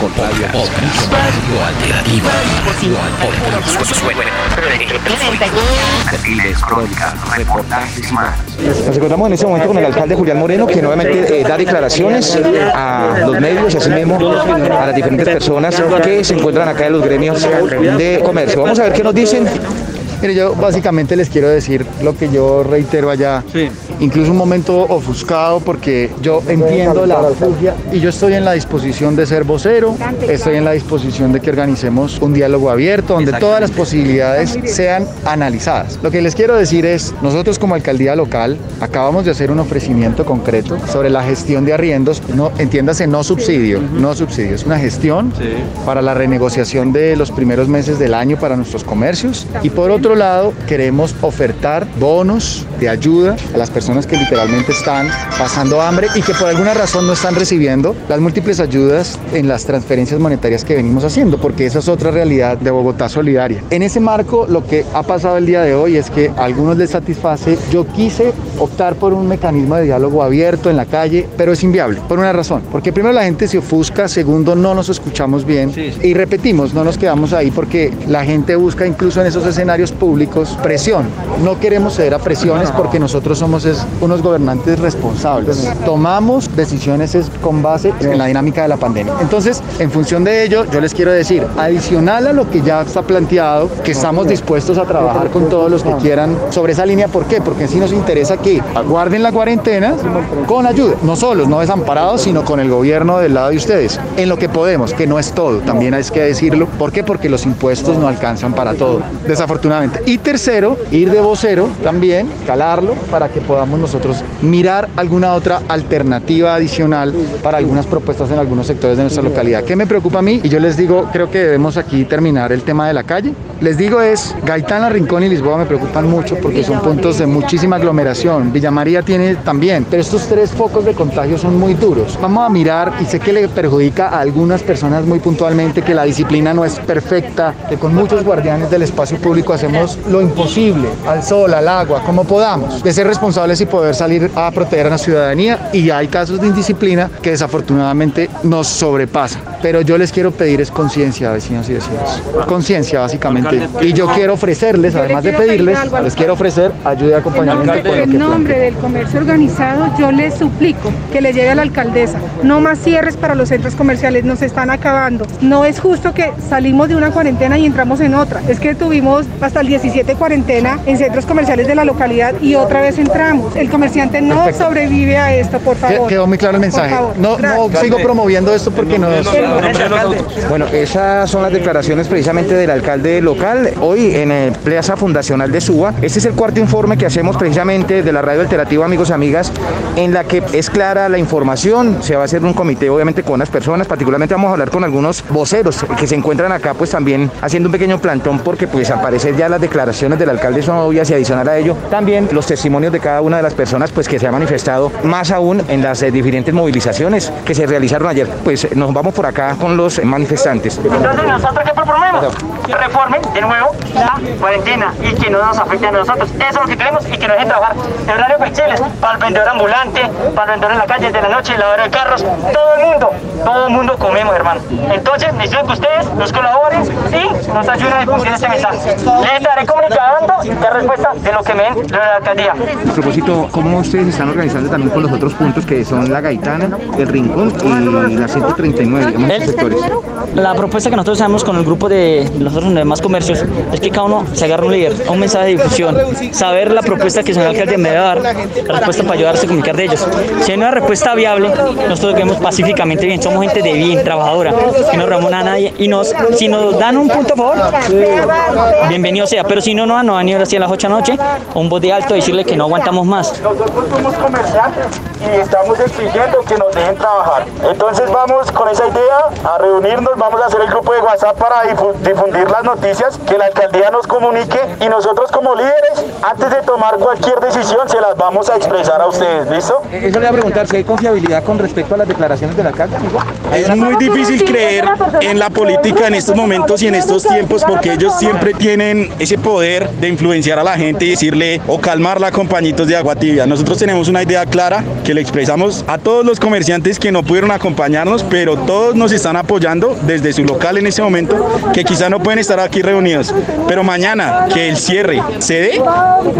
con Radio Alternativa. Perfiles, crónicas, reportajes y más. Nos encontramos en este momento con el alcalde Julián Moreno, que nuevamente eh, da declaraciones a los medios y así mismo a las diferentes personas que se encuentran acá en los gremios de comercio. Vamos a ver qué nos dicen. Mire, yo básicamente les quiero decir lo que yo reitero allá. Incluso un momento ofuscado porque yo entiendo la fugia y yo estoy en la disposición de ser vocero, estoy en la disposición de que organicemos un diálogo abierto donde todas las posibilidades sean analizadas. Lo que les quiero decir es, nosotros como alcaldía local acabamos de hacer un ofrecimiento concreto sobre la gestión de arriendos, no entiéndase no subsidio, no subsidio, es una gestión para la renegociación de los primeros meses del año para nuestros comercios. Y por otro lado, queremos ofertar bonos de ayuda a las personas que literalmente están pasando hambre y que por alguna razón no están recibiendo las múltiples ayudas en las transferencias monetarias que venimos haciendo, porque esa es otra realidad de Bogotá Solidaria. En ese marco, lo que ha pasado el día de hoy es que a algunos les satisface. Yo quise optar por un mecanismo de diálogo abierto en la calle, pero es inviable, por una razón. Porque primero la gente se ofusca, segundo no nos escuchamos bien y repetimos, no nos quedamos ahí porque la gente busca incluso en esos escenarios públicos presión. No queremos ceder a presiones porque nosotros somos unos gobernantes responsables. Tomamos decisiones con base en la dinámica de la pandemia. Entonces, en función de ello, yo les quiero decir, adicional a lo que ya está planteado, que estamos dispuestos a trabajar con todos los que quieran sobre esa línea. ¿Por qué? Porque sí nos interesa que guarden la cuarentena con ayuda, no solos, no desamparados, sino con el gobierno del lado de ustedes, en lo que podemos, que no es todo, también hay que decirlo. ¿Por qué? Porque los impuestos no alcanzan para todo, desafortunadamente. Y tercero, ir de vocero también, calarlo, para que podamos nosotros mirar alguna otra alternativa adicional para algunas propuestas en algunos sectores de nuestra localidad. ¿Qué me preocupa a mí? Y yo les digo, creo que debemos aquí terminar el tema de la calle. Les digo es, Gaitana, Rincón y Lisboa me preocupan mucho porque son puntos de muchísima aglomeración. Villa María tiene también, pero estos tres focos de contagio son muy duros. Vamos a mirar, y sé que le perjudica a algunas personas muy puntualmente que la disciplina no es perfecta, que con muchos guardianes del espacio público hacemos lo imposible, al sol, al agua, como podamos, de ser responsables y poder salir a proteger a la ciudadanía. Y hay casos de indisciplina que desafortunadamente nos sobrepasan. Pero yo les quiero pedir es conciencia, vecinos y vecinos. Conciencia, básicamente. Y yo quiero ofrecerles, además de pedirles, les quiero ofrecer ayuda y acompañamiento con lo En nombre del comercio organizado, yo les suplico que le llegue a la alcaldesa. No más cierres para los centros comerciales, nos están acabando. No es justo que salimos de una cuarentena y entramos en otra. Es que tuvimos hasta el 17 cuarentena en centros comerciales de la localidad y otra vez entramos. El comerciante no sobrevive a esto, por favor. Quedó muy claro el mensaje. No, no sigo promoviendo esto porque no es... Bueno, esas son las declaraciones precisamente del alcalde local hoy en el Plaza Fundacional de Suba. Este es el cuarto informe que hacemos precisamente de la radio alternativa, amigos y amigas, en la que es clara la información. Se va a hacer un comité, obviamente, con las personas. Particularmente vamos a hablar con algunos voceros que se encuentran acá, pues también haciendo un pequeño plantón, porque pues al parecer ya las declaraciones del alcalde son obvias y adicional a ello, también los testimonios de cada una de las personas, pues que se ha manifestado más aún en las eh, diferentes movilizaciones que se realizaron ayer. Pues nos vamos por acá con los manifestantes. Entonces, ¿nosotros qué proponemos? Que reformen de nuevo la cuarentena y que no nos afecte a nosotros. Eso es lo que queremos y que nos dejen trabajar en horario flexibles para el vendedor ambulante, para el vendedor en la calle de la noche, el lavadero de carros, todo el mundo, todo mundo comemos, hermano. Entonces, necesito que ustedes nos colaboren y nos ayuden a difundir este mensaje. Les estaré comunicando la respuesta de lo que me den de la alcaldía. A propósito, ¿cómo ustedes se están organizando también con los otros puntos que son la Gaitana, el Rincón y la 139, digamos, El- sectores? La propuesta que nosotros hacemos con el grupo de los otros demás comercios es que cada uno se agarre un líder, un mensaje de difusión, saber la propuesta que el señor alcalde me va a dar, la respuesta para ayudarse a comunicar de ellos. Si hay una respuesta viable, nosotros queremos pacíficamente bien, somos gente de bien, trabajadora, que no robamos a nadie y nos, si nos dan un punto a favor, bienvenido sea, pero si no, no, no van a ir así a las 8 de la noche, a un voz de alto a decirle que no aguantamos más. Nosotros somos comerciantes y estamos exigiendo que nos dejen trabajar. Entonces vamos con esa idea a reunirnos, vamos a hacer el grupo de WhatsApp para difu- difundir las noticias noticias, que la alcaldía nos comunique y nosotros como líderes, antes de tomar cualquier decisión, se las vamos a expresar a ustedes, ¿listo? Eso le voy a preguntar si hay confiabilidad con respecto a las declaraciones del alcalde, amigo. Es muy difícil creer en la política en estos momentos y en estos tiempos porque ellos siempre tienen ese poder de influenciar a la gente y decirle o calmarla con pañitos de agua tibia. Nosotros tenemos una idea clara que le expresamos a todos los comerciantes que no pudieron acompañarnos, pero todos nos están apoyando desde su local en ese momento, que quizá no pueden estar aquí reunidos. Pero mañana que el cierre se dé,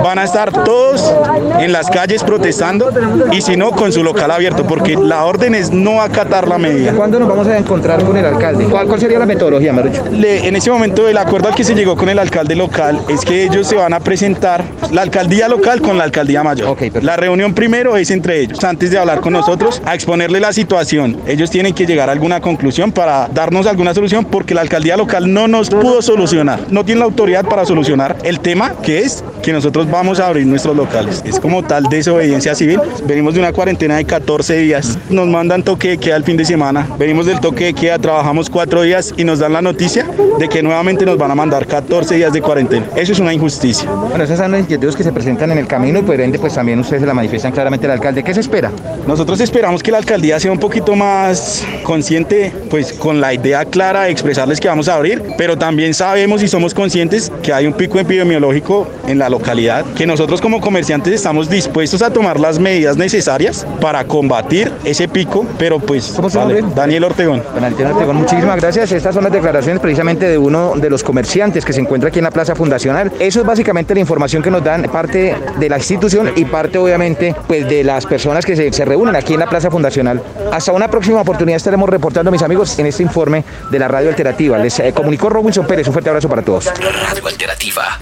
van a estar todos en las calles protestando y si no, con su local abierto, porque la orden es no acatar la medida. ¿Cuándo nos vamos a encontrar con el alcalde? ¿Cuál, cuál sería la metodología, Marucho? Le- en ese momento el acuerdo al que se llegó con el alcalde local es que ellos se van a presentar la alcaldía local con la alcaldía mayor. La reunión primero es entre ellos, antes de hablar con nosotros, a exponerle la situación. Ellos tienen que llegar a alguna conclusión para darnos alguna solución porque la alcaldía local no nos pudo solucionar, no tiene la autoridad para solucionar el tema que es que nosotros vamos a abrir nuestros locales. Es como tal desobediencia civil. Venimos de una cuarentena de 14 días, nos mandan toque de queda el fin de semana, venimos del toque de queda, trabajamos cuatro días y nos dan la noticia de que nuevamente nos van a mandar 14 días de cuarentena. Eso es una injusticia. Bueno, esas son las inquietudes que se presentan en el camino y por ende pues también ustedes se la manifiestan claramente al alcalde. ¿Qué se espera? Nosotros esperamos que la alcaldía sea un poquito más consciente, pues con la idea clara de expresarles que vamos a abrir, pero también sabemos y somos conscientes que hay un pico epidemiológico en la localidad, que nosotros como comerciantes estamos dispuestos a tomar las medidas necesarias para combatir ese pico, pero pues ¿Cómo se vale? Daniel Ortegón. Altiero Ortegón, muchísimas gracias. Estas son las declaraciones precisamente de uno de los comerciantes que se encuentra aquí en la Plaza Fundacional. Eso es básicamente la información que nos dan parte de la institución y parte obviamente pues de las personas que se, se reúnen aquí en la Plaza Fundacional. Hasta una próxima oportunidad estaremos reportando, mis amigos, en este informe de la radio alternativa. Les eh, comunicó Robinson Pérez. Un fuerte abrazo para todos. Radio Alternativa.